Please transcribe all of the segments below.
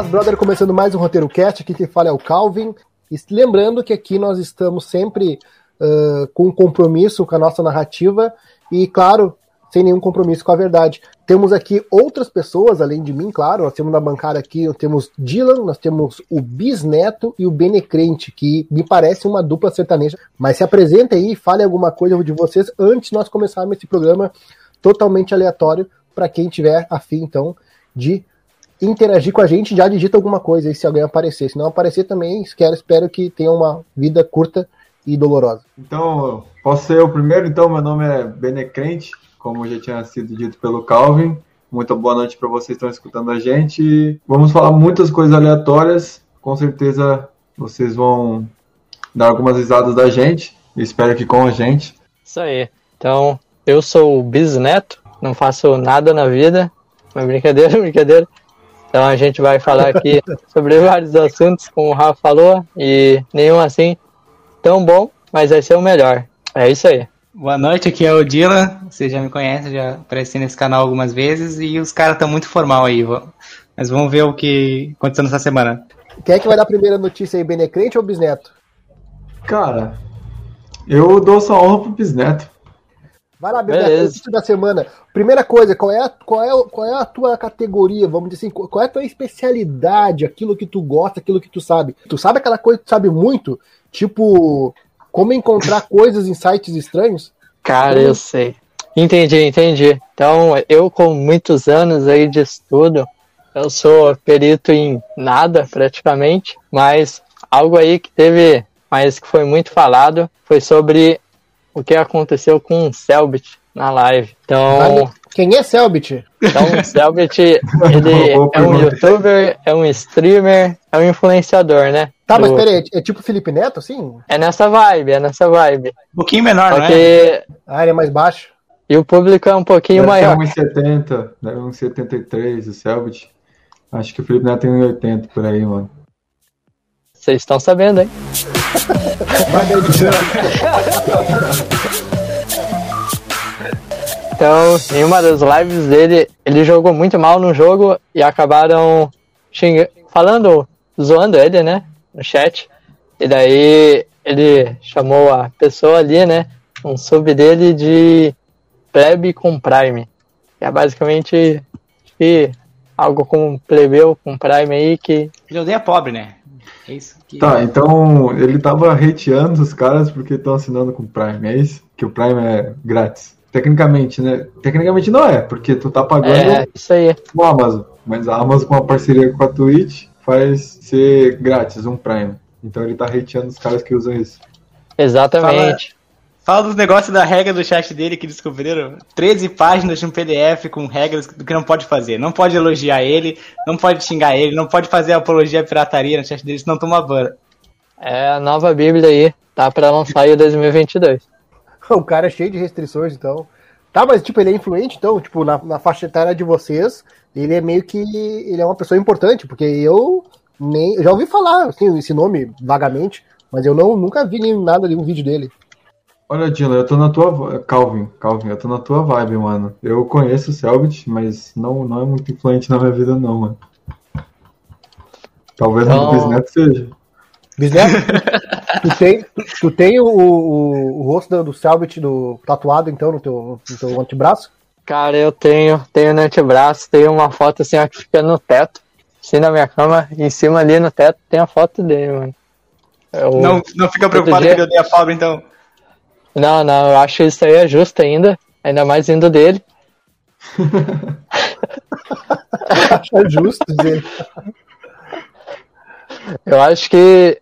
paz, brother, começando mais um Roteiro Cast, aqui quem fala é o Calvin. E lembrando que aqui nós estamos sempre uh, com um compromisso com a nossa narrativa e, claro, sem nenhum compromisso com a verdade. Temos aqui outras pessoas, além de mim, claro. Nós temos na bancada aqui, temos Dylan, nós temos o Bisneto e o Benecrente, que me parece uma dupla sertaneja. Mas se apresenta aí, fale alguma coisa de vocês antes de nós começarmos esse programa totalmente aleatório para quem tiver afim, então, de interagir com a gente, já digita alguma coisa aí se alguém aparecer. Se não aparecer também, espero, espero que tenha uma vida curta e dolorosa. Então, posso ser o primeiro? Então, meu nome é Benecrente, como já tinha sido dito pelo Calvin. Muito boa noite para vocês que estão escutando a gente. Vamos falar muitas coisas aleatórias. Com certeza vocês vão dar algumas risadas da gente. espero que com a gente. Isso aí. Então, eu sou o Bisneto, não faço nada na vida. Mas brincadeira, brincadeira. Então a gente vai falar aqui sobre vários assuntos, como o Rafa falou, e nenhum assim tão bom, mas vai ser o melhor. É isso aí. Boa noite, aqui é o Dila. Você já me conhece, já apareci nesse canal algumas vezes e os caras estão muito formal aí. Mas vamos ver o que aconteceu nessa semana. Quem é que vai dar a primeira notícia aí, Benecrente ou Bisneto? Cara, eu dou só honra pro Bisneto. Vai lá, notícia da semana. Primeira coisa, qual é, a, qual, é, qual é a tua categoria, vamos dizer assim, qual é a tua especialidade, aquilo que tu gosta, aquilo que tu sabe? Tu sabe aquela coisa que tu sabe muito? Tipo, como encontrar coisas em sites estranhos? Cara, eu sei. Entendi, entendi. Então, eu com muitos anos aí de estudo, eu sou perito em nada praticamente, mas algo aí que teve, mas que foi muito falado, foi sobre o que aconteceu com o Selbit na live. Então. Quem é Selbit? Então, o Selbit, ele é um youtuber, é um streamer, é um influenciador, né? Tá, mas peraí, é tipo Felipe Neto, assim? É nessa vibe, é nessa vibe. Um pouquinho menor, Porque... né? Ah, ele é mais baixo. E o público é um pouquinho deve maior. Deve 1,70, deve 1,73 o Selbit. Acho que o Felipe Neto tem 1,80 por aí, mano. Vocês estão sabendo, hein? Então, em uma das lives dele, ele jogou muito mal no jogo e acabaram xing... falando, zoando ele, né? No chat. E daí ele chamou a pessoa ali, né? Um sub dele de plebe com prime. É basicamente que algo com plebeu com prime aí que. Ele odeia pobre, né? É isso que... Tá, então ele tava hateando os caras porque estão assinando com Prime, é isso? Que o Prime é grátis. Tecnicamente, né? Tecnicamente não é, porque tu tá pagando é, isso aí. o Amazon. Mas a Amazon, com a parceria com a Twitch, faz ser grátis um Prime. Então ele tá hateando os caras que usam isso. Exatamente. Fala, fala dos negócios da regra do chat dele que descobriram. 13 páginas de um PDF com regras do que não pode fazer. Não pode elogiar ele, não pode xingar ele, não pode fazer apologia à pirataria no chat dele, senão toma ban. É a nova Bíblia aí, tá pra lançar em 2022. o cara é cheio de restrições, então. Tá, mas tipo, ele é influente, então, tipo, na, na faixa etária de vocês, ele é meio que. Ele é uma pessoa importante, porque eu nem. Eu já ouvi falar, assim, esse nome vagamente, mas eu não, nunca vi nem nada de um vídeo dele. Olha, Dylan, eu tô na tua. Calvin, Calvin, eu tô na tua vibe, mano. Eu conheço o Selbit, mas não, não é muito influente na minha vida, não, mano. Talvez então... no Bisneto seja. Bisneto? tu tem, tu tem o, o, o rosto do Selbit do, tatuado, então, no teu, no teu antebraço? Cara, eu tenho, tenho no antebraço, tenho uma foto assim, ó, que fica no teto, assim na minha cama, em cima ali no teto tem a foto dele, mano. Eu, não, não fica preocupado dia... que ele odeia pobre, então. Não, não, eu acho isso aí é justo ainda, ainda mais indo dele. acho é justo dizer. Eu acho que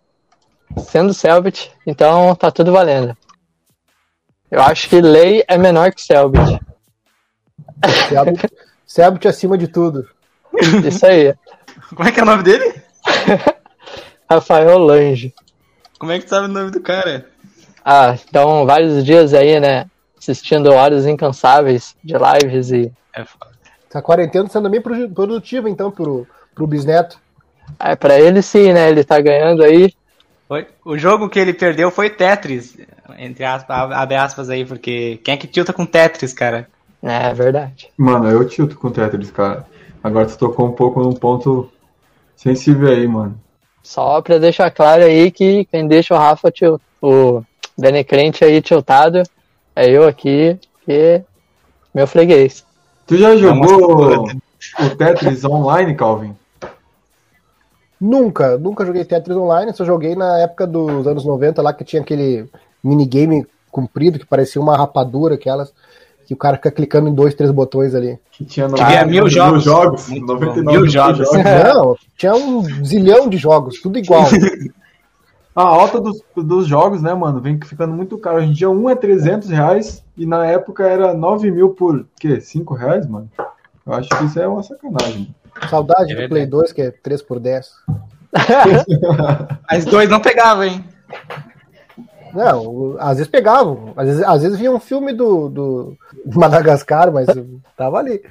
sendo Selbit, então tá tudo valendo. Eu acho que lei é menor que Selbit. Selbit, Selbit acima de tudo. Isso aí. Como é que é o nome dele? Rafael Lange. Como é que sabe o nome do cara? Ah, então vários dias aí, né? Assistindo horas incansáveis de lives e. É foda. Tá quarentena sendo bem produtiva, então, pro, pro bisneto. É, pra ele sim, né? Ele tá ganhando aí foi. O jogo que ele perdeu foi Tetris, entre aspas, abre aspas aí, porque quem é que tilta com Tetris, cara? É, é verdade. Mano, eu tilto com Tetris, cara. Agora tu tocou um pouco num ponto Sensível aí, mano. Só pra deixar claro aí que quem deixa o Rafa, tio, o Benecrente aí tiltado, é eu aqui, que meu freguês. Tu já jogou o Tetris online, Calvin? Nunca, nunca joguei Tetris Online, só joguei na época dos anos 90 lá que tinha aquele minigame comprido que parecia uma rapadura, aquelas que o cara fica clicando em dois, três botões ali. Que tinha no Tinha mil jogos. jogos Muito 99 bom. Mil jogos. Não, tinha um zilhão de jogos, tudo igual. A alta dos, dos jogos, né, mano, vem ficando muito caro. Hoje em dia um é 300 reais e na época era 9 mil por, quê, 5 reais, mano? Eu acho que isso é uma sacanagem. Saudade É do Play 2, que é 3 por 10. As dois não pegavam, hein? Não, às vezes pegavam. Às vezes, às vezes via um filme do, do Madagascar, mas tava ali.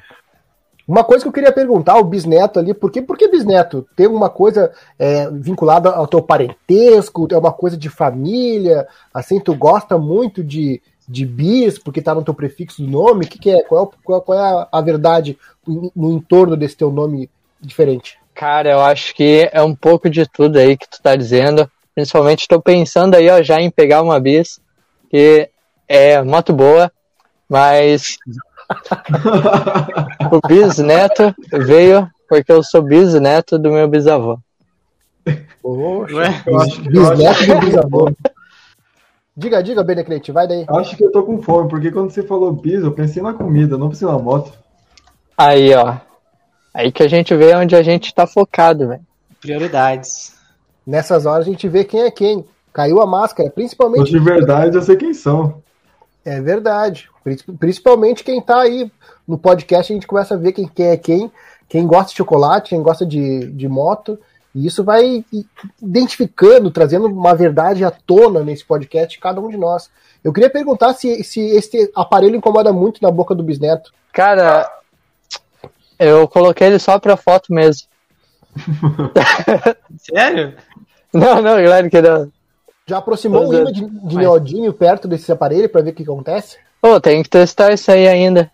Uma coisa que eu queria perguntar ao bisneto ali, por que, por que bisneto? Tem alguma coisa é, vinculada ao teu parentesco? É uma coisa de família? Assim, tu gosta muito de, de bis, porque tá no teu prefixo do nome? O que, que é? Qual, é qual, qual é a, a verdade no, no entorno desse teu nome diferente? Cara, eu acho que é um pouco de tudo aí que tu tá dizendo. Principalmente tô pensando aí, ó, já em pegar uma bis, que é moto boa, mas o bisneto veio porque eu sou bisneto do meu bisavô. Poxa, Ué? Eu acho, que- bisneto do bisavô. Diga, diga, Benecrete, vai daí. acho que eu tô com fome, porque quando você falou bis, eu pensei na comida, não pensei na moto. Aí, ó. Aí que a gente vê onde a gente tá focado, velho. Prioridades. Nessas horas a gente vê quem é quem. Caiu a máscara, principalmente. de verdade eu sei quem são. É verdade. Princi- Principalmente quem tá aí no podcast, a gente começa a ver quem, quem é quem. Quem gosta de chocolate, quem gosta de, de moto. E isso vai identificando, trazendo uma verdade à tona nesse podcast, de cada um de nós. Eu queria perguntar se, se esse aparelho incomoda muito na boca do bisneto. Cara, eu coloquei ele só pra foto mesmo. Sério? Não, não, claro que não. Já aproximou um Pois é. imã de, de neodímio perto desse aparelho para ver o que acontece? Pô, tem que testar isso aí ainda.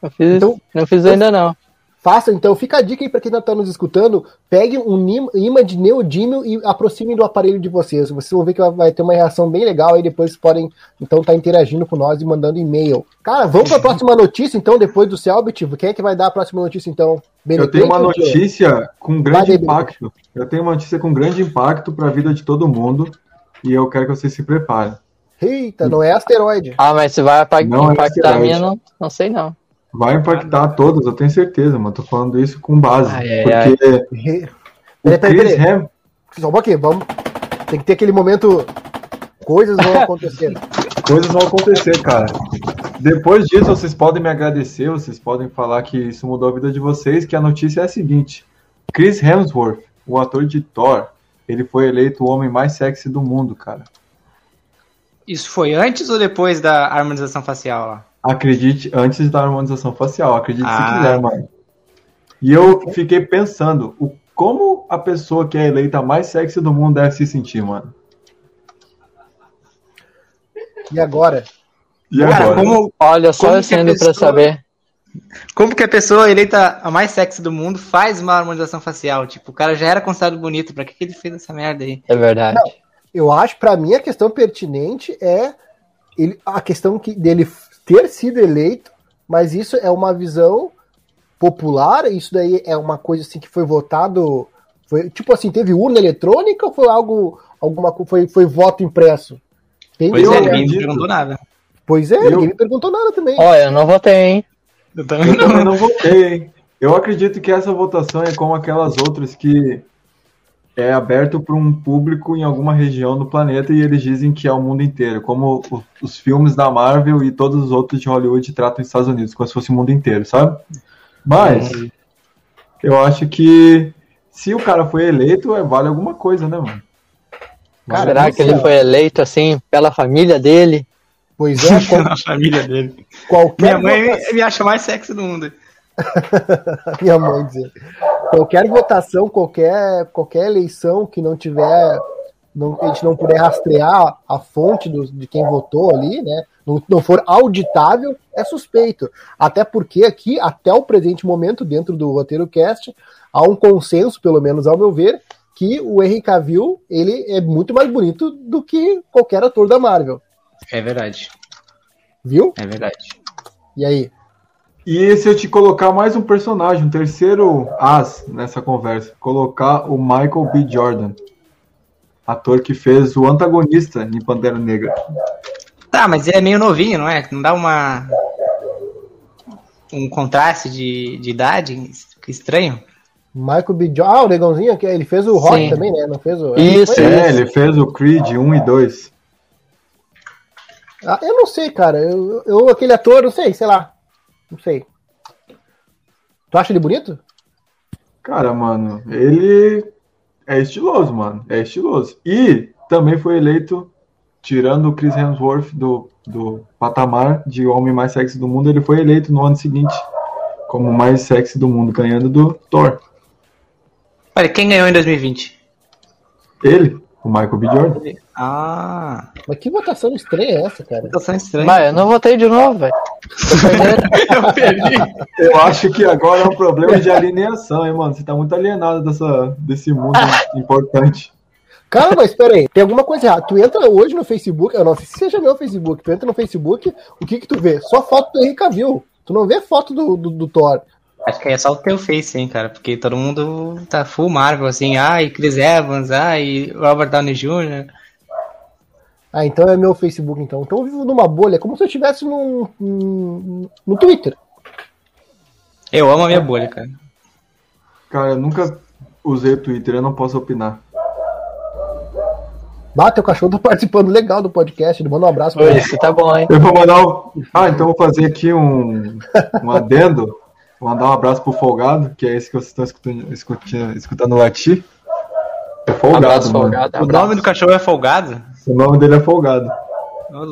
Não fiz, Então- não fiz ainda não. Faça, então, fica a dica aí para quem está nos escutando, pegue um imã de neodímio e aproxime do aparelho de vocês. Vocês vão ver que vai ter uma reação bem legal aí, depois vocês podem, então, estar interagindo com nós e mandando e-mail. Cara, vamos para a próxima notícia, então, depois do Selbit. Quem é que vai dar a próxima notícia, então? Eu tenho uma ou quê? notícia com grande impacto. Eu tenho uma notícia com grande impacto para a vida de todo mundo e eu quero que vocês se preparem. Eita, não é asteroide. Ah, mas se vai Não, é impactar a verdade. minha, não, não sei não. Vai impactar a todos, eu tenho certeza, mano. Tô falando isso com base. Ai, ai, porque o Peraí, peraí, Chris peraí. Só um pouquinho, vamos. Tem que ter aquele momento. Coisas vão acontecer. coisas vão acontecer, cara. Depois disso, vocês podem me agradecer, vocês podem falar que isso mudou a vida de vocês, que a notícia é a seguinte. Chris Hemsworth, o ator de Thor, ele foi eleito o homem mais sexy do mundo, cara. Isso foi antes ou depois da harmonização facial lá? Acredite, antes da harmonização facial, acredite Ah. se quiser, mano. E eu fiquei pensando, o, como a pessoa que é eleita a mais sexy do mundo deve se sentir, mano. E agora? E Cara, agora? como, Olha, só Como eu sendo pra pessoa- saber. Como que a pessoa eleita a mais sexy do mundo faz uma harmonização facial? Tipo, o cara já era considerado bonito, pra que, que ele fez essa merda aí? É verdade. Eu acho, pra mim, a questão pertinente é ele, a questão que, dele ter sido eleito, mas isso é uma visão popular, isso daí é uma coisa assim que foi votado. Foi, tipo assim, teve urna eletrônica ou foi algo. Alguma, foi, foi voto impresso? Entendeu? Pois é, ninguém me acredito. perguntou nada. Pois é, Eu- ninguém me perguntou nada também. Ó, eu não votei, hein? Eu também Eu não. também não votei, hein? Eu acredito que essa votação é como aquelas outras que é aberto para um público em alguma região do planeta e eles dizem que é o mundo inteiro, como os filmes da Marvel e todos os outros de Hollywood tratam os Estados Unidos, como se fosse o mundo inteiro, sabe? Mas eu acho que se o cara foi eleito, é, vale alguma coisa, né, mano? Vale Será que ele foi eleito assim pela família dele? Pois é, qual- a família dele. qualquer Minha mãe votação- me acha mais sexy do mundo. minha mãe dizer. Qualquer votação, qualquer, qualquer eleição que não tiver não, a gente não puder rastrear a fonte do, de quem votou ali, né? Não, não for auditável, é suspeito. Até porque aqui, até o presente momento, dentro do roteiro cast, há um consenso, pelo menos ao meu ver, que o Henry Cavill ele é muito mais bonito do que qualquer ator da Marvel. É verdade. Viu? É verdade. E aí? E se eu te colocar mais um personagem, um terceiro as nessa conversa, colocar o Michael B. Jordan, ator que fez o antagonista em Pantera Negra. Tá, mas ele é meio novinho, não é? Não dá uma. Um contraste de, de idade que estranho? Michael B. Jordan. Ah, o negãozinho, que ele fez o Rock Sim. também, né? Não fez o. Isso, É, ele fez o Creed 1 e 2. Ah, eu não sei, cara. Eu, eu, aquele ator, não sei, sei lá. Não sei. Tu acha ele bonito? Cara, mano, ele é estiloso, mano. É estiloso. E também foi eleito, tirando o Chris Hemsworth do, do patamar de homem mais sexy do mundo, ele foi eleito no ano seguinte como o mais sexy do mundo, ganhando do Thor. Olha, quem ganhou em 2020? Ele, o Michael B. Jordan. Ah, Mas que votação estranha é essa, cara? situação estranha. Mas eu não votei de novo, velho. Eu perdi. Eu acho que agora é um problema de alineação, hein, mano? Você tá muito alienado dessa, desse mundo importante. Cara, mas espera aí, tem alguma coisa errada. Tu entra hoje no Facebook, eu não sei se seja meu Facebook, tu entra no Facebook, o que que tu vê? Só foto do Henry Cavill. Tu não vê foto do, do, do Thor. Acho que aí é só o teu face, hein, cara? Porque todo mundo tá full Marvel, assim. Ai, Chris Evans, ai, Robert Downey Jr. Ah, então é meu Facebook, então. Então eu vivo numa bolha, como se eu estivesse num, num- no Twitter. Eu amo a minha bolha, cara. Cara, eu nunca usei o Twitter, eu não posso opinar. Bata, o cachorro tá participando legal do podcast. Ele manda um abraço pra Oi, ele. Esse tá bom, hein? Eu vou mandar um... Ah, então eu vou fazer aqui um, um adendo. Vou mandar um abraço pro Folgado, que é esse que vocês estão escutando, escutando, escutando latir. É Folgado, Abraço, mano. folgado. O abraço. nome do cachorro é Folgado? O nome dele é Folgado.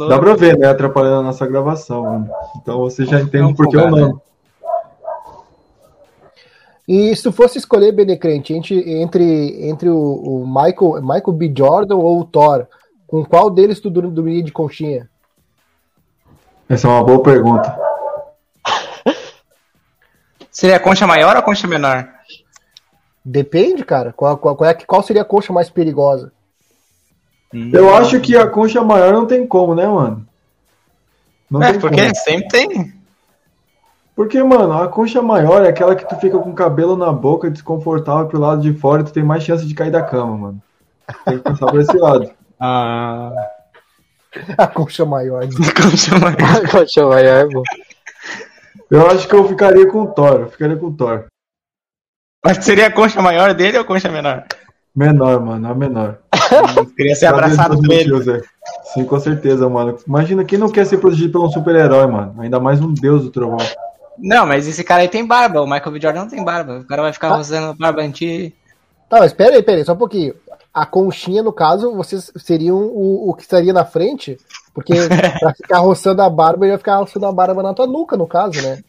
Dá pra ver, né? Atrapalhando a nossa gravação, mano. Então você já entende um por que o Folgado, nome. E se tu fosse escolher, Benecrente, entre, entre, entre o, o Michael, Michael B. Jordan ou o Thor, com qual deles tu dormiria de conchinha? Essa é uma boa pergunta. Seria a concha maior ou a concha menor? Depende, cara. Qual, qual, qual, é, que- qual seria a concha mais perigosa? Eu acho que a concha maior não tem como, né, mano? Não É, tem porque como. sempre tem. Porque, mano, a concha maior é aquela que tu fica com o cabelo na boca, desconfortável pro lado de fora e tu tem mais chance de cair da cama, mano. Tem que pensar por esse lado. Ah, A concha maior. concha maior. Concha maior, bom. Eu acho que eu ficaria com o Thor, eu ficaria com o Thor. Mas seria a concha maior dele ou a concha menor? Menor, mano, a menor. Queria ser Cadê abraçado é? Sim, com certeza, mano. Imagina quem não quer ser protegido por um super-herói, mano. Ainda mais um deus do trovão. Não, mas esse cara aí tem barba. O Michael B. Jordan não tem barba. O cara vai ficar Ah. usando barba antiga. Tá, mas pera aí, pera aí, só um pouquinho. A conchinha, no caso, vocês seriam o, o que estaria na frente, porque pra ficar roçando a barba, ele ia ficar roçando a barba na tua nuca, no caso, né?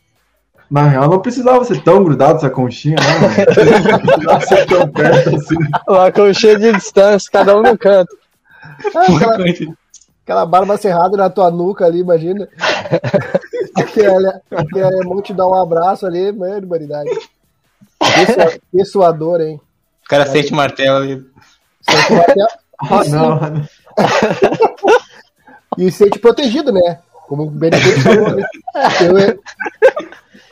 Na real, não precisava ser tão grudado essa conchinha, né? Não precisava ser tão perto assim. Uma conchinha de distância, cada um no canto. Ah, aquela, aquela barba cerrada na tua nuca ali, imagina. Aquele, alemão te dá um abraço ali, mano. Pessoa- Pessoador, hein? O cara sente o martelo ali. Sente até- Ah, não, mano. E se sente protegido, né? Como o Benedito falou. Teu, he-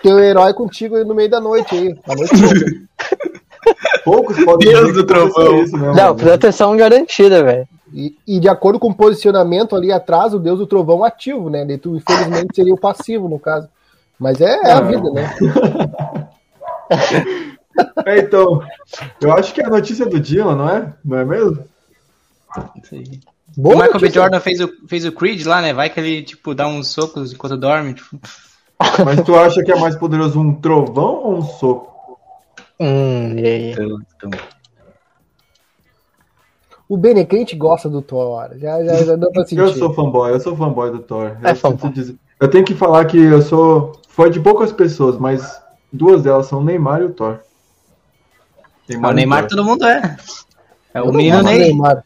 teu herói contigo no meio da noite aí. A noite. Poucos podem Deus do trovão. Isso, né, Não, proteção garantida, velho. E, e de acordo com o posicionamento ali atrás, o Deus do Trovão ativo, né? Daí tu, infelizmente, seria o passivo, no caso. Mas é, é a vida, né? É, então, eu acho que é a notícia do Dylan, não é? Não é mesmo? Isso aí. Boa o Michael B. Jordan fez o, fez o Creed lá, né? Vai que ele, tipo, dá uns socos enquanto dorme. Tipo. Mas tu acha que é mais poderoso um trovão ou um soco? Hum, e aí? O Benecrente gosta do Thor. Já, já, já deu pra sentir. Eu sou fanboy, eu sou fanboy do Thor. É eu, fanboy. dizer- eu tenho que falar que eu sou fã de poucas pessoas, mas duas delas são o Neymar e o Thor. o Neymar e Thor. todo mundo é. É o menino Ney. Neymar.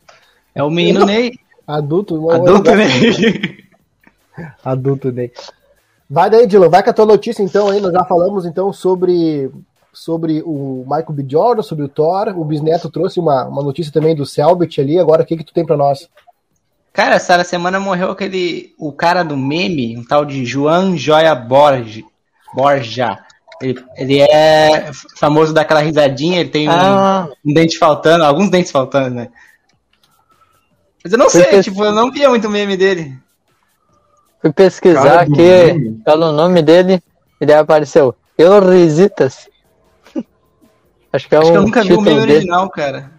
É o menino Ney. Adulto, Adulto Ney. Adulto Ney. Vai daí, Dylan, vai com a tua notícia então aí. Nós já falamos então sobre, sobre o Michael B. Jordan, sobre o Thor. O Bisneto trouxe uma, uma notícia também do Selbit ali. Agora o que, que tu tem pra nós? Cara, essa semana morreu aquele. O cara do meme, um tal de João Joia Borja. Borja. Ele, ele é famoso daquela risadinha, ele tem um, Ah. um dente faltando, alguns dentes faltando, né? Mas eu não sei, Porque- tipo, eu não via muito meme dele. Fui pesquisar aqui pelo nome dele, ele apareceu. Eurisitas. Acho que é Acho que eu um nunca vi o meme dele. original, cara.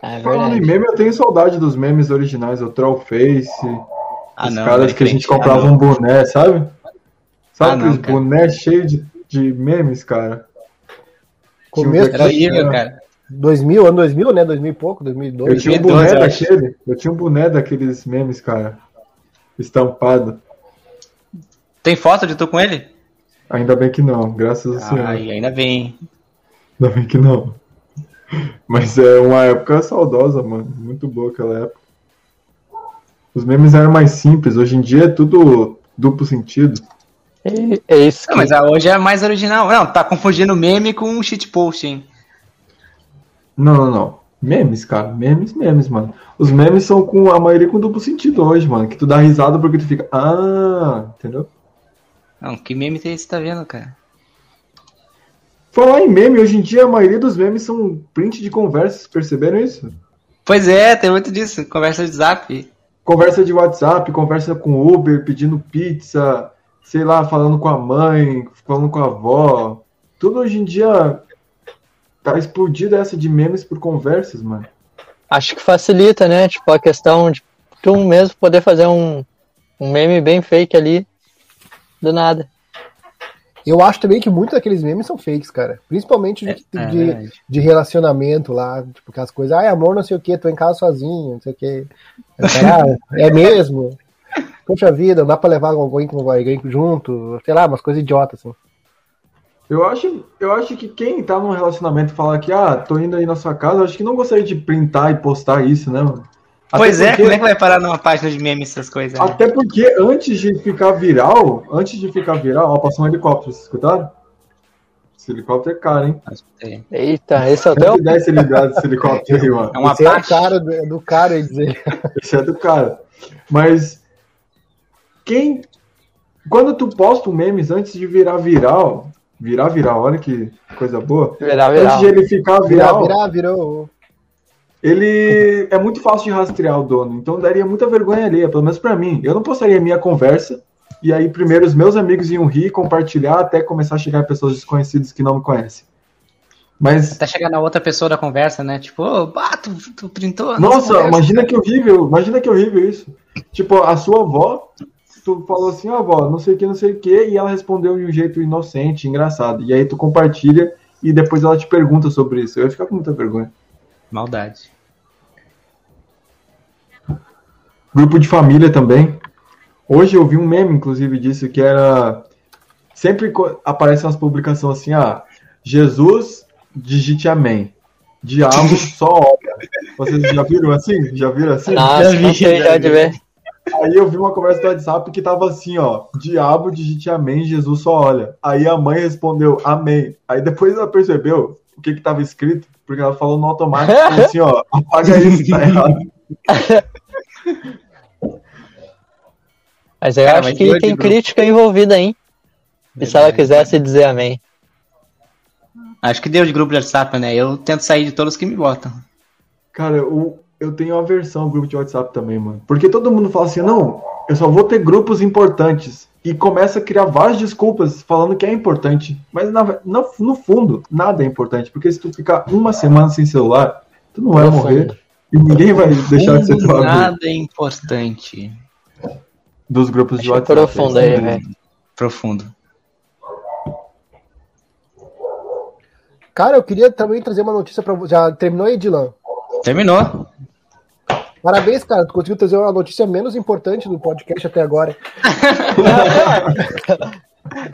É Falando em meme, eu tenho saudade dos memes originais, o Trollface, Ah, os não. caras né, que a gente crente? comprava Ah, um boné, sabe? Sabe Ah, não, aqueles cara. boné cheios de, de memes, cara? Um Começo Era horrível, cara. 2000, ano 2000, né? 2000 e pouco, Eu 2002. tinha um 2012, boné eu daquele, eu tinha um boné daqueles memes, cara, estampado. Tem foto de tu com ele? Ainda bem que não, graças a Senhor. Ai, ainda bem. Ainda bem que não. Mas é uma época saudosa, mano. Muito boa aquela época. Os memes eram mais simples, hoje em dia é tudo duplo sentido. E- É isso Não, que mas a hoje é mais original. Não, tá confundindo meme com shitpost, hein? Não, não, não. Memes, cara. Memes, memes, mano. Os memes são com a maioria com duplo sentido hoje, mano. Que tu dá risada porque tu fica. Ah, entendeu? Não, que meme tem você tá vendo, cara? Falar em meme, hoje em dia a maioria dos memes são print de conversas, perceberam isso? Pois é, tem muito disso. Conversa de zap. Conversa de WhatsApp, conversa com Uber, pedindo pizza, sei lá, falando com a mãe, falando com a avó. Tudo hoje em dia tá explodida essa de memes por conversas, mano. acho que facilita, né? Tipo, a questão de tu mesmo poder fazer um, um meme bem fake ali do nada. Eu acho também que muitos daqueles memes são fakes, cara. Principalmente de, É, de, verdade. de relacionamento lá, tipo, aquelas coisas, ai, amor, não sei o que, tô em casa sozinho, não sei o que. é mesmo? Poxa vida, não dá pra levar alguém com alguém junto, sei lá, umas coisas idiotas, assim. Eu acho, eu acho que quem tá num relacionamento e fala que, ah, tô indo aí na sua casa, eu acho que não gostaria de printar e postar isso, né, mano? Até Pois é, porque- como é que vai parar numa página de meme essas coisas? né? Até porque antes de ficar viral, antes de ficar viral, ó, passou um helicóptero, vocês escutaram? Esse helicóptero é caro, hein? É Eita, esse é o teu? 110 cilindradas esse helicóptero aí, mano. É uma Esse é a parte. cara do, do cara, ia dizer. Esse é do cara. Mas quem. Quando tu posta um memes antes de virar viral, virar viral, olha que coisa boa. Virar Antes viral. de ele ficar Virar, viral, virar, virou. ele é muito fácil de rastrear o dono, então daria muita vergonha alheia, pelo menos pra mim. Eu não postaria minha conversa e aí primeiro os meus amigos iam rir, compartilhar até começar a chegar pessoas desconhecidas que não me conhecem. Mas Até chegar na outra pessoa da conversa, né? Tipo, ô, bah, tu, tu printou. a Nossa, conversa. imagina que horrível, imagina que horrível isso. Tipo, a sua avó, tu falou assim, ó, avó, não sei o que, não sei o que, e ela respondeu de um jeito inocente, engraçado. E aí tu compartilha e depois ela te pergunta sobre isso. Eu ia ficar com muita vergonha. Maldade. Grupo de família também. Hoje eu vi um meme, inclusive, disso, que era. Sempre aparecem umas publicações assim, ah, Jesus, digite amém. Diabo, só olha. Vocês já viram assim? Já viram assim? Nossa, vi, cansei já já de vi. ver. Aí eu vi uma conversa do WhatsApp que tava assim, ó. Diabo, digite amém, Jesus só olha. Aí a mãe respondeu amém. Aí depois ela percebeu o que que tava escrito, porque ela falou no automático, assim, ó, apaga isso, tá errado. Mas eu Cara, acho mas que tem de grupo. crítica envolvida, hein? E se ela quisesse dizer amém. Acho que deu de grupo de WhatsApp, né? Eu tento sair de todos que me botam. Cara, eu, eu tenho aversão ao grupo de WhatsApp também, mano. Porque todo mundo fala assim, não, eu só vou ter grupos importantes. E começa a criar várias desculpas falando que é importante. Mas na, no, no fundo, nada é importante. Porque se tu ficar uma semana sem celular, tu não vai morrer. E ninguém vai deixar de ser tua amigo Nada é importante. dos grupos de WhatsApp. profundo aí, velho. Profundo. Cara, eu queria também trazer uma notícia pra você. Já terminou aí, Dylan? Terminou. Parabéns, cara. Tu conseguiu trazer uma notícia menos importante do podcast até agora.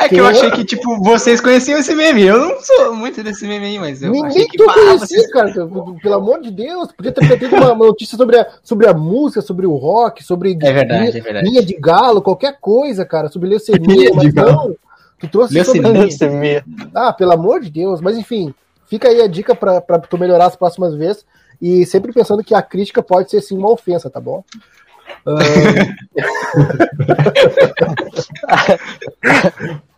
É que eu achei que, tipo, vocês conheciam esse meme. Eu não sou muito desse meme aí, mas eu achei Ninguém que tu conhecia, vocês... cara. Pelo amor de Deus. Podia ter tido uma notícia sobre a, sobre a música, sobre o rock, sobre É verdade, linha, é verdade. linha de galo, qualquer coisa, cara. Sobre leucemia, mas não. Tu trouxe Leucemia. Leucemia. Ah, pelo amor de Deus. Mas enfim, fica aí a dica pra, pra tu melhorar as próximas vezes. E sempre pensando que a crítica pode ser sim uma ofensa, tá bom?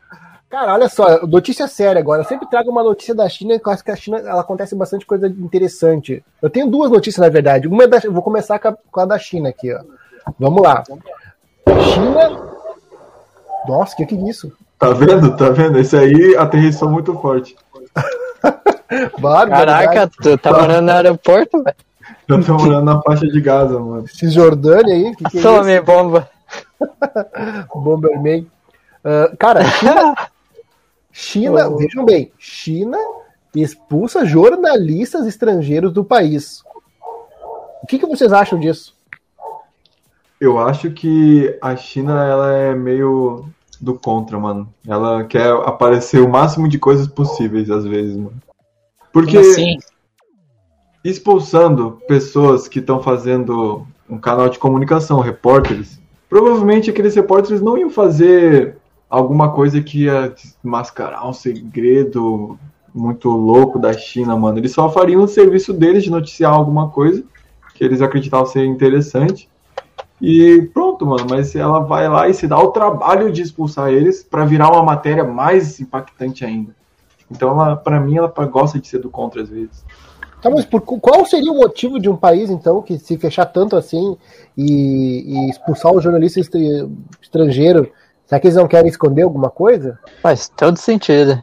Cara, olha só, notícia séria agora. Eu sempre trago uma notícia da China, que eu acho que a China ela acontece bastante coisa interessante. Eu tenho duas notícias, na verdade. Uma é da, vou começar com a, com a da China aqui, ó. Vamos lá. China. Nossa, o que, que é isso? Tá vendo? Tá vendo? Esse aí aterrissou muito forte. Barbaridade. Caraca, tu tá morando no aeroporto, velho? Eu tô morando na faixa de Gaza, mano. Cisjordânia aí, que que é Tome bomba. Bomberman. Ah, cara, China, China, Oh. vejam bem, China expulsa jornalistas estrangeiros do país. O que, que vocês acham disso? Eu acho que a China ela é meio do contra, mano. Ela quer aparecer o máximo de coisas possíveis às vezes, mano. Porque assim? expulsando pessoas que estão fazendo um canal de comunicação, repórteres, provavelmente aqueles repórteres não iam fazer alguma coisa que ia mascarar um segredo muito louco da China, mano. Eles só fariam o serviço deles de noticiar alguma coisa que eles acreditavam ser interessante. E pronto, mano. Mas ela vai lá e se dá o trabalho de expulsar eles pra virar uma matéria mais impactante ainda. Então, ela, para mim, ela gosta de ser do contra às vezes. Tá, mas por, qual seria o motivo de um país, então, que se fechar tanto assim e, e expulsar o jornalista estrangeiro? Será que eles não querem esconder alguma coisa? Faz todo sentido.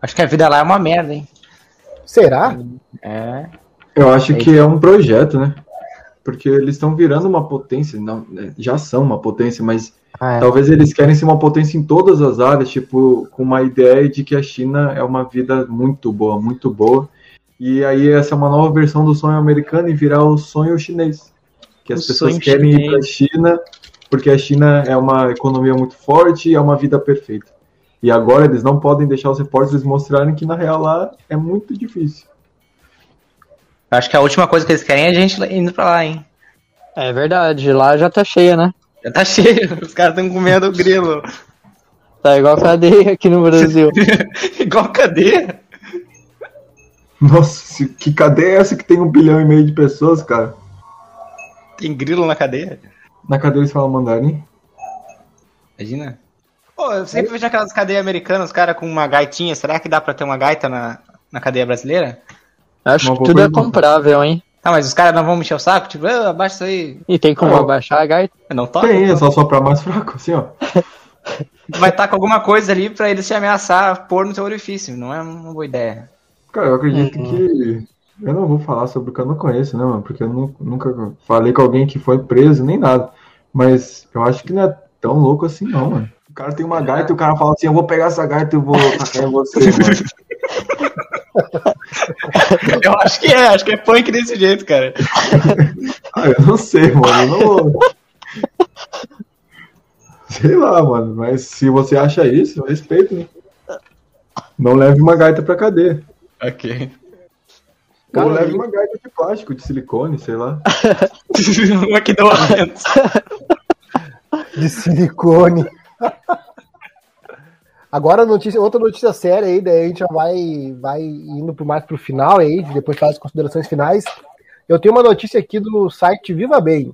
Acho que a vida lá é uma merda, hein? Será? É. Eu acho que é um projeto, né? Porque eles estão virando uma potência, não, né, já são uma potência, mas Ah, é. talvez eles querem ser uma potência em todas as áreas, tipo, com uma ideia de que a China é uma vida muito boa, muito boa. E aí essa é uma nova versão do sonho americano e virar o sonho chinês. Que as O pessoas sonho querem ir para a chinês. China porque a China é uma economia muito forte e é uma vida perfeita. E agora eles não podem deixar os repórteres mostrarem que na real lá é muito difícil. Eu acho que a última coisa que eles querem é a gente indo pra lá, hein? É verdade, lá já tá cheia, né? Já tá cheio, os caras estão comendo grilo. Tá igual cadeia aqui no Brasil. Igual cadeia. Nossa, que cadeia é essa que tem um bilhão e meio de pessoas, cara? Tem grilo na cadeia. Na cadeia eles falam mandarim? Imagina. Pô, eu sempre vejo aquelas cadeias americanas, os caras com uma gaitinha. Será que dá pra ter uma gaita na, na cadeia brasileira? Acho Uma que tudo é pergunta. comprável, hein? Ah, mas os caras não vão mexer o saco? Tipo, ah, abaixa isso aí. E tem como Oh. abaixar a gaita? Não toca. Tem, é só soprar mais fraco, assim, ó. Vai estar com alguma coisa ali pra eles te ameaçar pôr no teu orifício. Não é uma boa ideia. Cara, eu acredito que. Eu não vou falar sobre o que eu não conheço, né, mano? Porque eu nu- nunca falei com alguém que foi preso, nem nada. Mas eu acho que não é tão louco assim, não, mano. O cara tem uma gaita e o cara fala assim: eu vou pegar essa gaita e eu vou tacar em você, mano. Eu acho que é, acho que é punk desse jeito, cara. Ah, eu não sei, mano. Eu não. Sei lá, mano. Mas se você acha isso, eu respeito, né? Não leve uma gaita pra cadeia. Ok. Ou Cara, leve uma gaita de plástico, de silicone, sei lá. Uma que deu. De silicone. Agora, notícia, outra notícia séria aí, daí a gente já vai, vai indo pro- mais pro final aí, depois faz as considerações finais. Eu tenho uma notícia aqui do site Viva Bem.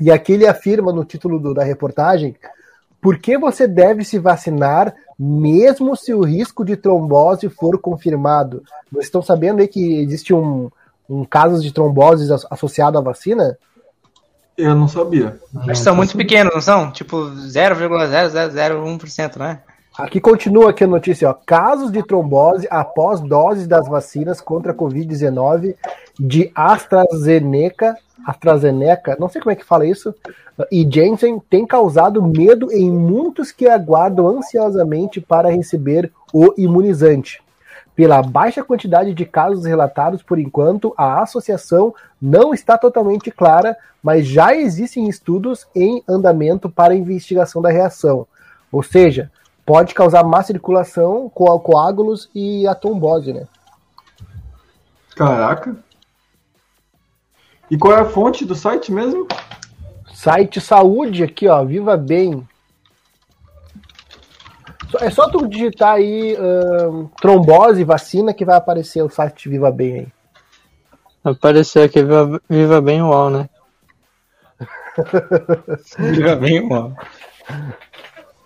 E aqui ele afirma no título do- da reportagem por que você deve se vacinar mesmo se o risco de trombose for confirmado. Vocês estão sabendo aí que existe um, um caso de tromboses as- associado à vacina? Eu não sabia. Acho que são muito pequenos, não são? Tipo 0,0001%, né? Aqui continua aqui a notícia, ó. Casos de trombose após doses das vacinas contra a Covid-19 de AstraZeneca, AstraZeneca, não sei como é que fala isso, e Janssen tem causado medo em muitos que aguardam ansiosamente para receber o imunizante. Pela baixa quantidade de casos relatados por enquanto, a associação não está totalmente clara, mas já existem estudos em andamento para investigação da reação. Ou seja, pode causar má circulação, co coágulos e a trombose, né? Caraca. E qual é a fonte do site mesmo? Site saúde aqui, ó, Viva Bem. É só tu digitar aí ahn, trombose, vacina, que vai aparecer o site Viva Bem aí. Apareceu aqui Viva, Viva Bem UOL, né? Viva bem, mano.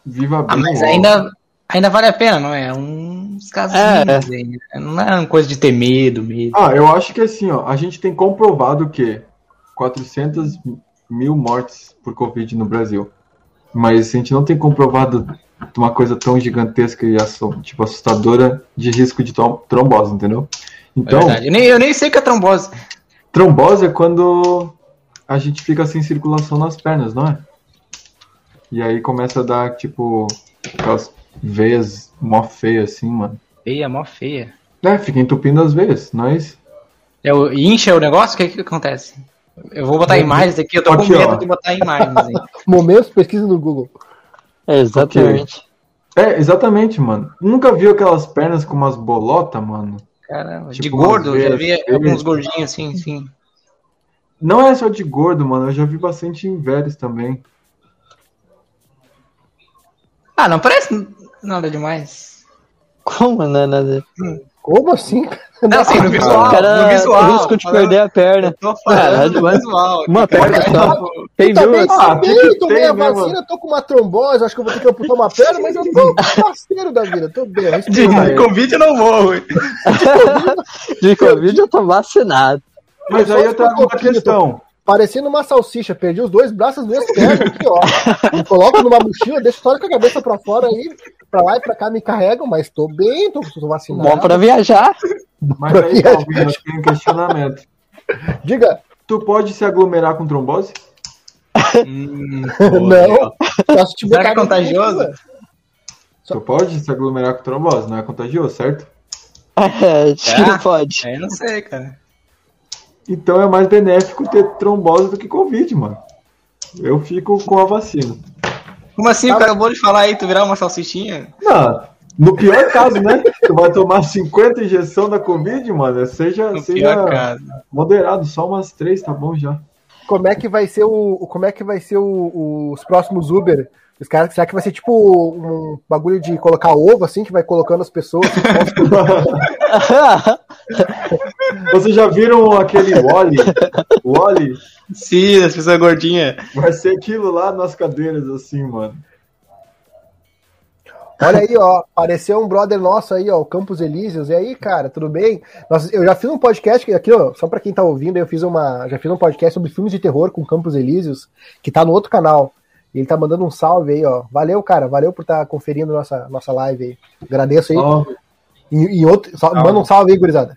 Viva bem. Ah, mas ainda, ainda vale a pena, não é? Uns casos É. aí, né? Não é uma coisa de ter medo, medo. Ah, eu acho que assim, ó, a gente tem comprovado que 400 mil mortes por Covid no Brasil. Mas a gente não tem comprovado uma coisa tão gigantesca e tipo, assustadora de risco de trom- trombose, entendeu? É Então, verdade. Eu nem, eu nem sei o que é trombose. trombose é quando a gente fica sem circulação nas pernas, não é? E aí começa a dar, tipo, aquelas veias mó feias assim, mano. Feia, mó feia. É, fica entupindo as veias, não é isso? É, o- incha o negócio? O que, que acontece? Eu vou botar imagens aqui, eu tô Aqui, com medo ó. de botar imagens aí. Momentos, pesquisa no Google. É, exatamente. É, exatamente, mano. Nunca viu aquelas pernas com umas bolotas, mano? Caramba, de Tipo, gordo, umas eu já vi feias. alguns gordinhos assim, assim. Não é só de gordo, mano. Eu já vi bastante em velhos também. Ah, não parece nada demais. Como, né? nada- Como assim? Não, assim, no visual, cara no visual. o risco de falando- perder a perna. Eu tô falando mas- visual. Uma perna só. Tem Também, duas. Ah, também, tem que tomei a né, vacina, tô com uma trombose, acho que eu vou ter que amputar uma perna, mas eu tô parceiro da vida, tô bem. eu De. Ah, é. de Covid eu não morro. De Covid eu tô vacinado. Mas aí eu trago uma questão. Parecendo uma salsicha, perdi os dois braços, as duas pernas aqui, ó. Me coloco numa mochila, deixo só com a cabeça pra fora aí, pra lá e pra cá me carregam, mas tô bem, tô, tô vacinado. Bom pra viajar. Mas aí, Calvin, eu tenho um questionamento. Diga, Tu pode se aglomerar com trombose? Hum, não. Só se te Será que é contagioso? dentro Tu pode se aglomerar com trombose, não é contagioso, certo? É, acho que É? não pode. Aí eu não sei, cara. Então é mais benéfico ter trombose do que Covid, mano. Eu fico com a vacina. Como assim? O cara acabou de falar aí, tu virar uma salsichinha? Não, no pior caso, né? Tu vai tomar 50 injeções da Covid, mano. Seja, No seja moderado, só umas três tá bom já. Como é que vai ser o. o- Como é que vai ser o- os próximos Uber? Os caras, será que vai ser tipo um bagulho de colocar ovo, assim, que vai colocando as pessoas? Vocês já viram aquele Wally? Wally Sim, as pessoas gordinhas. vai ser aquilo lá nas cadeiras, assim, mano. Olha aí, ó, apareceu um brother nosso aí, ó, o Campos Elíseos. E aí, cara, tudo bem? Nós, eu já fiz um podcast aqui, ó, só pra quem tá ouvindo, eu fiz uma, já fiz um podcast sobre filmes de terror com Campos Elíseos, que tá no outro canal. E ele tá mandando um salve aí, ó. Valeu, cara, valeu por estar conferindo nossa, nossa live aí. Agradeço aí. Ó, E, e outro, só- manda um salve aí, gurizada.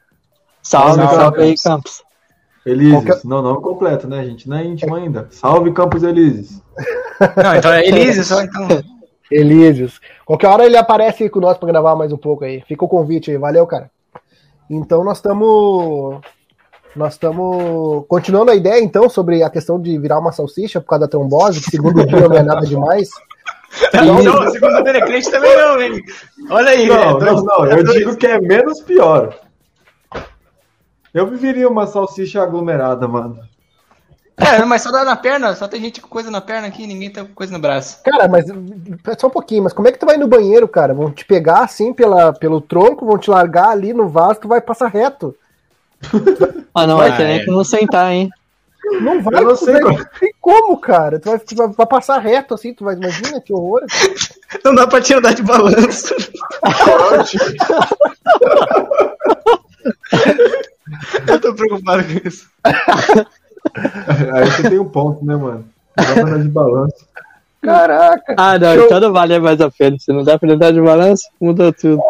Salve, Salve, salve aí, Campos. Elísios. Qualquer- Não, nome completo, né, gente? Não é íntimo ainda. Salve Campos Elísios. Não, então é Elise só, então. Elísios. Qualquer hora ele aparece aí com nós pra gravar mais um pouco aí. Fica o convite aí, valeu, cara. Então nós estamos. Nós estamos continuando a ideia, então, sobre a questão de virar uma salsicha por causa da trombose, que segundo dia não é nada demais. Não, não, segundo dele é crente também não, hein? Olha aí, Não, né? não, não. Eu digo que é menos pior. Eu viveria uma salsicha aglomerada, mano. É, mas só dá na perna, só tem gente com coisa na perna aqui, ninguém tá com coisa no braço. Cara, mas só um pouquinho, mas como é que tu vai no banheiro, cara? Vão te pegar assim pela, pelo tronco, vão te largar ali no vaso, tu vai passar reto. Ah, não vai Ah, ter é. nem como sentar, hein? Não vai, Eu não sei vai- como- não tem como, cara. Tu vai, tu vai, vai passar reto assim, tu vai, imagina que horror. Não dá pra te andar de balanço. Eu tô preocupado com isso. Aí você tem um ponto, né, mano? Não dá pra de balanço. Caraca. Ah, não, Show. então não vale mais a pena. Se não dá pra andar de balanço, mudou tudo.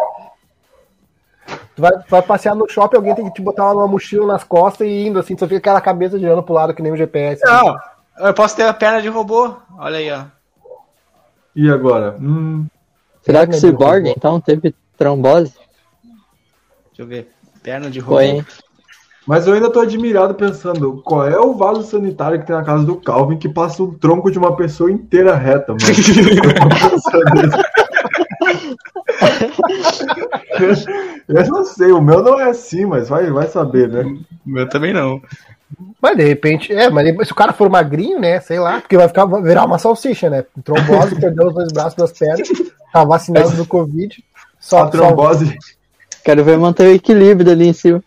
Tu vai, vai passear no shopping, alguém tem que te botar uma mochila nas costas e indo assim, só fica aquela cabeça girando pro lado que nem o GPS. Não, eu posso ter a perna de robô. Olha aí, ó. E agora? Hum, Será que o Cyborg, então, teve trombose? Deixa eu ver. Perna de robô. Foi, hein? Mas eu ainda tô admirado pensando, qual é o vaso sanitário que tem na casa do Calvin que passa o tronco de uma pessoa inteira reta, mano? Eu não sei, o meu não é assim, mas vai, vai saber, né? O meu também não. Mas de repente, é, mas se o cara for magrinho, né? Sei lá, porque vai ficar vai virar uma salsicha, né? Trombose, perdeu os dois braços das pernas, tá vacinado do Covid. Só a trombose. Quero ver manter o equilíbrio ali em cima.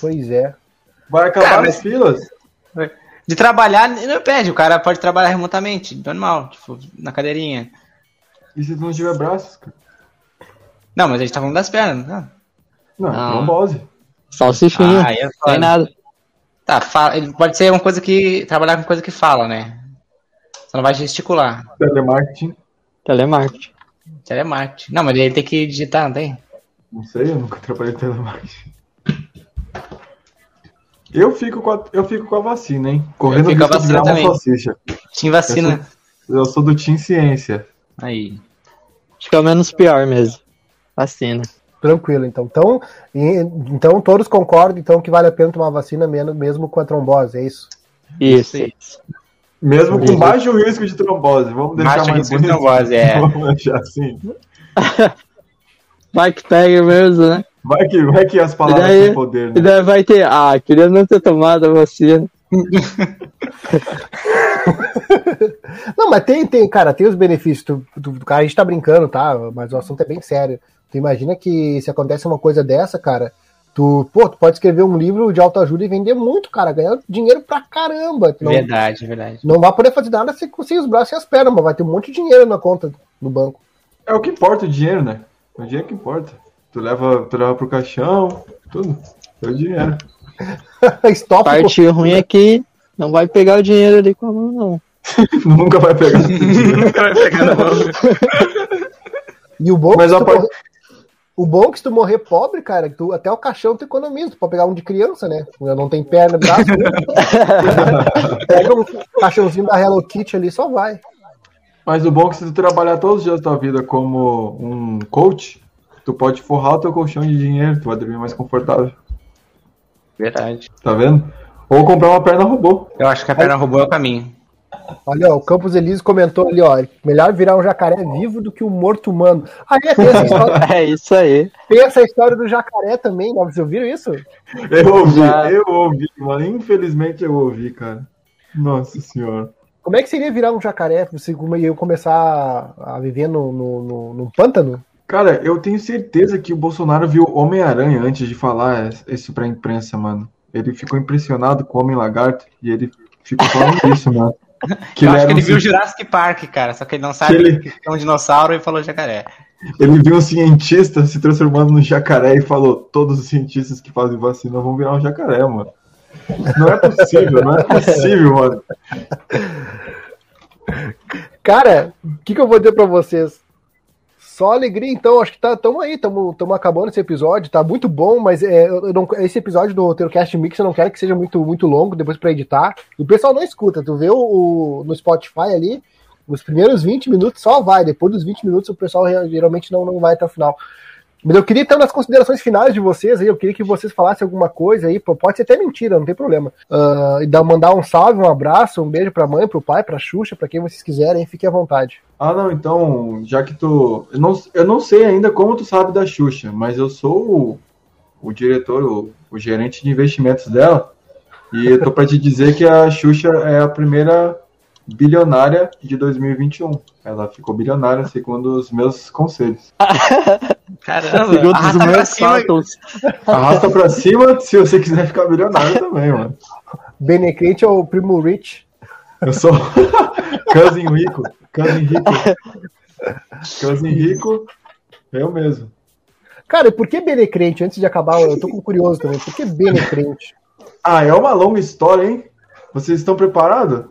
Pois é. Vai acabar Cara, as filas. De trabalhar, não pede. O cara pode trabalhar remotamente, normal, tipo, na cadeirinha. E se tu não tiver braços, cara? Não, mas a gente tá falando das pernas, não? Não, Não. trombose. Salsichinha. Ah, aí é Tem nada. Tá, fala, ele pode ser uma coisa que. trabalhar com coisa que fala, né? Você não vai gesticular. Telemarketing. Telemarketing. Telemarketing. Não, mas ele tem que digitar, não tem? Não sei, eu nunca trabalhei em telemarketing. Eu fico com a, eu fico com a vacina, hein? Correndo fico com a risco de virar vacina uma salsicha. Team vacina. Eu sou do Team Ciência. Aí. Acho que é o menos pior mesmo. Vacina. Tranquilo, então. Então, e- então todos concordam então que vale a pena tomar vacina mesmo, mesmo com a trombose, é isso? Isso. Isso. Mesmo com baixo risco de trombose. Vamos deixar Baixo mais risco de trombose, é. Vamos deixar assim. Vai que pega mesmo, né? Vai que, vai que as palavras daí- têm poder, né? daí vai ter. Ah, queria não ter tomado a vacina. Não, mas tem, tem, cara, tem os benefícios. Tu, tu, tu- cara, a gente tá brincando, tá? Mas o assunto é bem sério. Tu imagina que se acontece uma coisa dessa, cara, tu, pô, tu pode escrever um livro de autoajuda e vender muito, cara, ganhar dinheiro pra caramba. Não, Verdade, verdade. não vai poder fazer nada sem, sem os braços e as pernas, mas vai ter um monte de dinheiro na conta do banco. É o que importa o dinheiro, né? O dinheiro que importa. Tu leva, tu leva pro caixão, tudo. É o dinheiro. Stop. parte ruim é que não vai pegar o dinheiro ali com a mão, não. Nunca vai pegar dinheiro. vai pegar na mão. E o bom, Mas que tu parte- morrer, o bom é que se tu morrer pobre, cara, que tu, até o caixão tu economiza, tu pode pegar um de criança, né? Não tem perna, braço. né? Pega um caixãozinho da Hello Kitty ali, só vai. Mas o bom é que se tu trabalhar todos os dias da tua vida como um coach, tu pode forrar o teu colchão de dinheiro, tu vai dormir mais confortável. Verdade. Tá vendo? Ou comprar uma perna robô. Eu acho que a perna robô é o caminho. Olha, ó, o Campos Elísio comentou ali, ó, melhor virar um jacaré vivo do que um morto humano. Ah, é, tem essa história, É isso aí. tem essa história do jacaré também, né? Vocês ouviram isso? Eu ouvi, Já. eu ouvi, mano. Infelizmente eu ouvi, cara. Nossa senhora. Como é que seria virar um jacaré se eu começar a viver no, no, no, num pântano? Cara, eu tenho certeza que o Bolsonaro viu Homem-Aranha antes de falar isso pra imprensa, mano. Ele ficou impressionado com o Homem-Lagarto e ele ficou falando isso, mano. Que eu ele, acho era que um ele viu o ci- Jurassic Park, cara, só que ele não sabe Que ele- que é um dinossauro e falou jacaré. ele viu um cientista se transformando num jacaré e falou: todos os cientistas que fazem vacina vão virar um jacaré, mano. Não é possível, não é possível, mano. Cara, o que, que eu vou dizer pra vocês? Só alegria, então. Acho que tá, tamo aí, tamo, tamo acabando esse episódio. Tá muito bom, mas é, não- esse episódio do Roteiro Cast Mix eu não quero que seja muito, muito longo depois pra editar. E o pessoal não escuta. Tu vê o, o- no Spotify ali, os primeiros 20 minutos só vai. Depois dos 20 minutos o pessoal geralmente não, não vai até o final. Mas eu queria então nas considerações finais de vocês aí, eu queria que vocês falassem alguma coisa aí, pode ser até mandar, não tem problema. Ah, e dar, mandar um salve, um abraço, um beijo pra mãe, pro pai, pra Xuxa, pra quem vocês quiserem, fiquem à vontade. Ah, não, então, já que tu. Eu não, eu não sei ainda como tu sabe da Xuxa, mas eu sou o, o diretor, o, o gerente de investimentos dela. E eu tô pra te dizer que a Xuxa é a primeira bilionária de 2021. Ela ficou bilionária segundo os meus conselhos. Caramba, Segundo arrasta pra cima. Arrasta pra cima se você quiser ficar bilionário também, mano. Benecrente é o primo Rich. Eu sou cousin rico. Cousin rico. Cousin rico, eu mesmo. Cara, e por que Benecrente? Antes de acabar, eu tô curioso também. Por que Benecrente? Ah, é uma longa história, hein? Vocês estão preparados?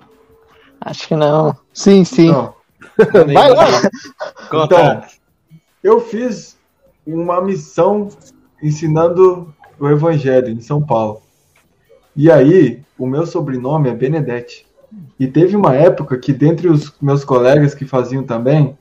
Acho que não. Sim, sim. Não. Vai lá! Então, eu fiz uma missão ensinando o Evangelho em São Paulo. E aí, o meu sobrenome é Benedetti. E teve uma época que, dentre os meus colegas que faziam também,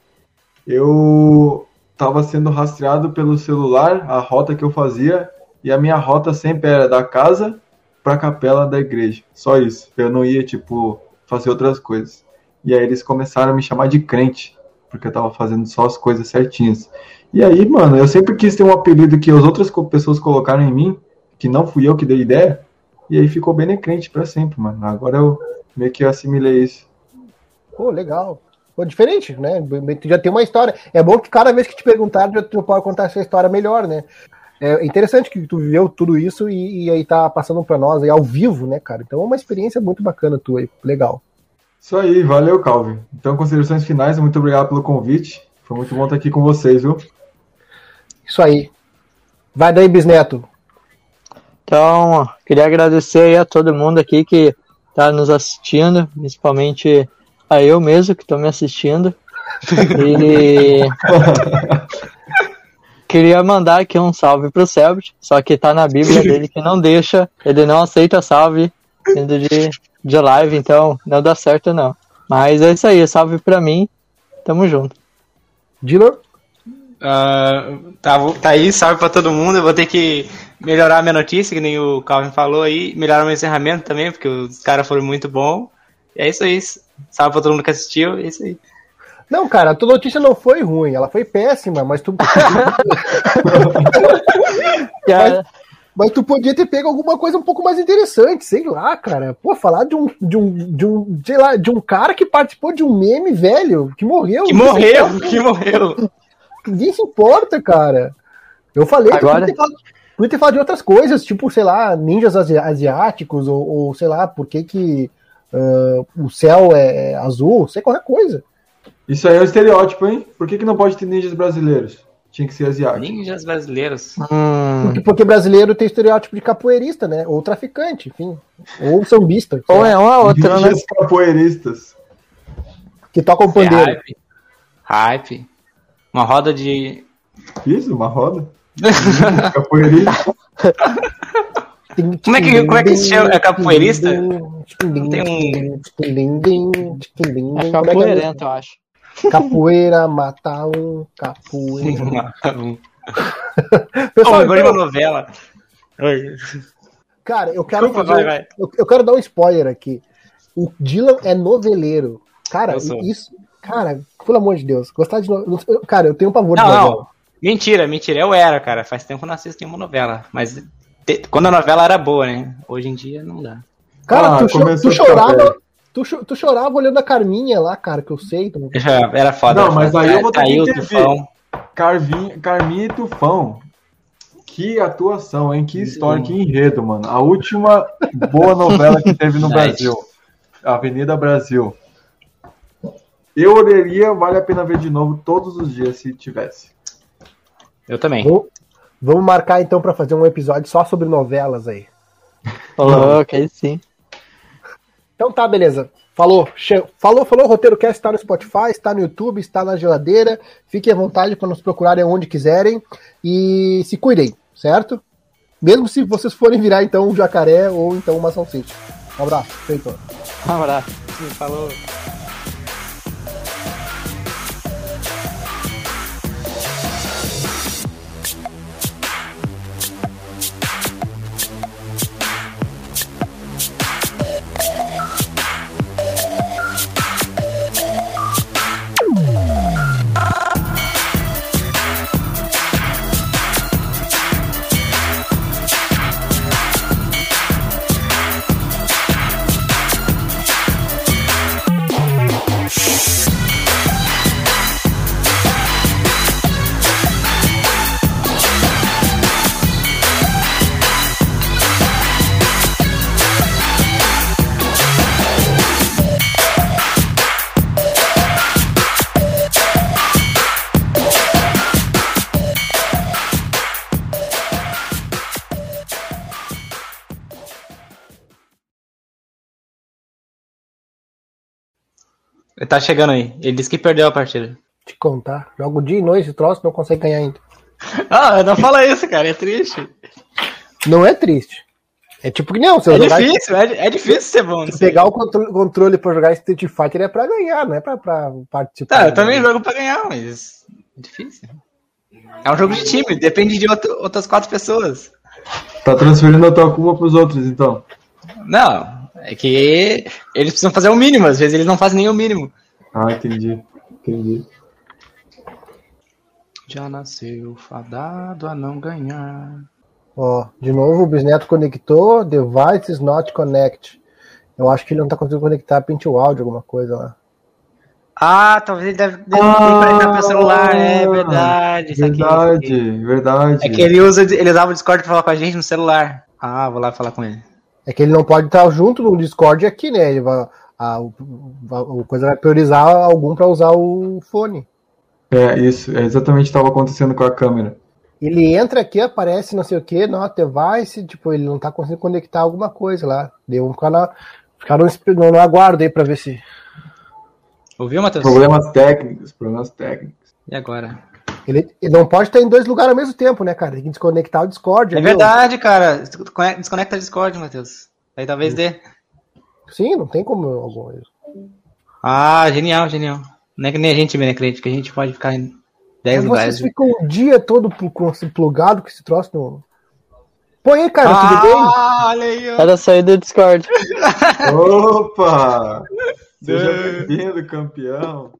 eu estava sendo rastreado pelo celular, a rota que eu fazia, e a minha rota sempre era da casa para a capela da igreja. Só isso. Eu não ia, tipo, fazer outras coisas. E aí eles começaram a me chamar de crente, porque eu tava fazendo só as coisas certinhas. E aí, mano, eu sempre quis ter um apelido que as outras pessoas colocaram em mim, que não fui eu que dei ideia, e aí ficou Benecrente pra sempre, mano. Agora eu meio que assimilei isso. Pô, legal. Pô, diferente, né? Tu já tem uma história. É bom que cada vez que te perguntarem, tu pode contar essa história melhor, né? É interessante que tu viveu tudo isso e, e aí tá passando pra nós aí ao vivo, né, cara? Então é uma experiência muito bacana tua aí. Legal. Isso aí, valeu, Calvin. Então, considerações finais, muito obrigado pelo convite. Foi muito bom estar aqui com vocês, viu? Isso aí. Vai daí, Bisneto. Então, queria agradecer aí a todo mundo aqui que está nos assistindo, principalmente a eu mesmo que estou me assistindo. E queria mandar aqui um salve pro Selbit, só que tá na Bíblia dele que não deixa, ele não aceita salve sendo de, de live, então não dá certo não. Mas é isso aí, salve pra mim, tamo junto. Dylan? Uh, tá, tá aí, salve pra todo mundo. Eu vou ter que melhorar a minha notícia, que nem o Calvin falou aí. Melhorar o meu encerramento também, porque os caras foram muito bons. E é isso aí. Salve pra todo mundo que assistiu. É isso aí. Não, cara, a tua notícia não foi ruim, ela foi péssima, mas tu. mas, mas, tu podia ter pego alguma coisa um pouco mais interessante, sei lá, cara. Pô, falar de um, de um, de um, sei lá, de um cara que participou de um meme velho, que morreu. Que morreu, que morreu. Ninguém se importa, cara. Eu falei Agora... que podia ter, falado de outras coisas, tipo, sei lá, ninjas asi asiáticos, ou, ou, sei lá, por que, que uh, o céu é azul, sei qualquer coisa. Isso aí é um estereótipo, hein? Por que, que não pode ter ninjas brasileiros? Tinha que ser asiático. Ninjas brasileiros. Hum. Porque, porque, brasileiro tem estereótipo de capoeirista, né? Ou traficante, enfim. Ou sambista. Ou é uma outra, Ninjas né? capoeiristas. Que tocam pandeiro. Hype. Hype. Uma roda de. Isso, uma roda? capoeirista. Como é que, como é que se chama? É capoeirista? Tem um. É capoeirento, eu acho. Capoeira, matar um, capoeira. Matar um. Pessoal, oh, agora então... uma novela. Cara, eu quero Desculpa, fazer, vai, vai. Eu, eu, quero dar um spoiler aqui. O Dylan é noveleiro. Cara, isso, Cara, pelo amor de Deus, gostar de novela. Cara, eu tenho um pavor não, de novela. Não. Mentira, mentira. Eu era, cara. Faz tempo que eu não assisto nenhuma novela. Mas te... quando a novela era boa, né? Hoje em dia não dá. Cara, ah, tu, cho tu chorava. Tu, cho tu, chorava olhando a Carminha lá, cara, que eu sei. Tu... Era foda. Não, mas aí eu vou ter que. Carvinha, Carminha e Tufão. Que atuação, hein? Que história, que enredo, mano. A última boa novela que teve no Brasil. Avenida Brasil. Eu olharia, vale a pena ver de novo todos os dias se tivesse. Eu também. vamos marcar então para fazer um episódio só sobre novelas aí. ok, sim. Então tá, beleza. Falou, falou, falou. O Roteiro Cast está no Spotify, está no YouTube, está na geladeira. Fiquem à vontade para nos procurarem onde quiserem e se cuidem, certo? Mesmo se vocês forem virar então um jacaré ou então uma salsicha. Um abraço, feito. Um abraço. Falou. Tá chegando aí. Ele disse que perdeu a partida. Te contar. Joga dia e noite, troço, não consegue ganhar ainda. Ah, não fala isso, cara. É triste. Não é triste. É tipo que não. Se é difícil, é, é, difícil ser bom. Se pegar o controle, controle pra jogar Street Fighter é pra ganhar, não é pra, pra participar. Tá, eu também jogo pra ganhar, mas é difícil. É um jogo de time, depende de outro, outras quatro pessoas. Tá transferindo a tua culpa pros outros, então. Não, é que eles precisam fazer o mínimo, às vezes eles não fazem nem o mínimo. Ah, entendi. Entendi. Já nasceu fadado a não ganhar. Ó, de novo o Bisneto conectou, devices not connect. Eu acho que ele não tá conseguindo conectar print o áudio, alguma coisa lá. Ah, talvez ele deve, deve Ah, conectar pelo celular, é verdade. saquei, saquei. Verdade, verdade. É que ele usa, ele usava o Discord pra falar com a gente no celular. Ah, vou lá falar com ele. É que ele não pode estar junto no Discord aqui, né? Ele vai, a, o, a coisa vai priorizar algum para usar o fone. É, isso, é exatamente o que estava acontecendo com a câmera. Ele entra aqui, aparece não sei o que, not device, tipo, ele não tá conseguindo conectar alguma coisa lá. Deu um ficar na, ficaram no, no aguardo aí pra ver se. Ouviu, Matheus? Problemas técnicos, problemas técnicos. E agora? Ele, ele não pode estar em dois lugares ao mesmo tempo, né, cara? Tem que desconectar o Discord. É viu? verdade, cara. Desconecta o Discord, Matheus. Aí talvez dê. Sim, não tem como alguma coisa. Ah, genial, genial. Não é que nem a gente, Benecrente, que a gente pode ficar em 10 Mas lugares. vocês ficam o dia todo pl- com esse plugado com esse troço no. Põe aí, cara, tudo bem? Ah, olha aí, ó. Era sair do Discord. Opa! Seja bem-vindo, campeão.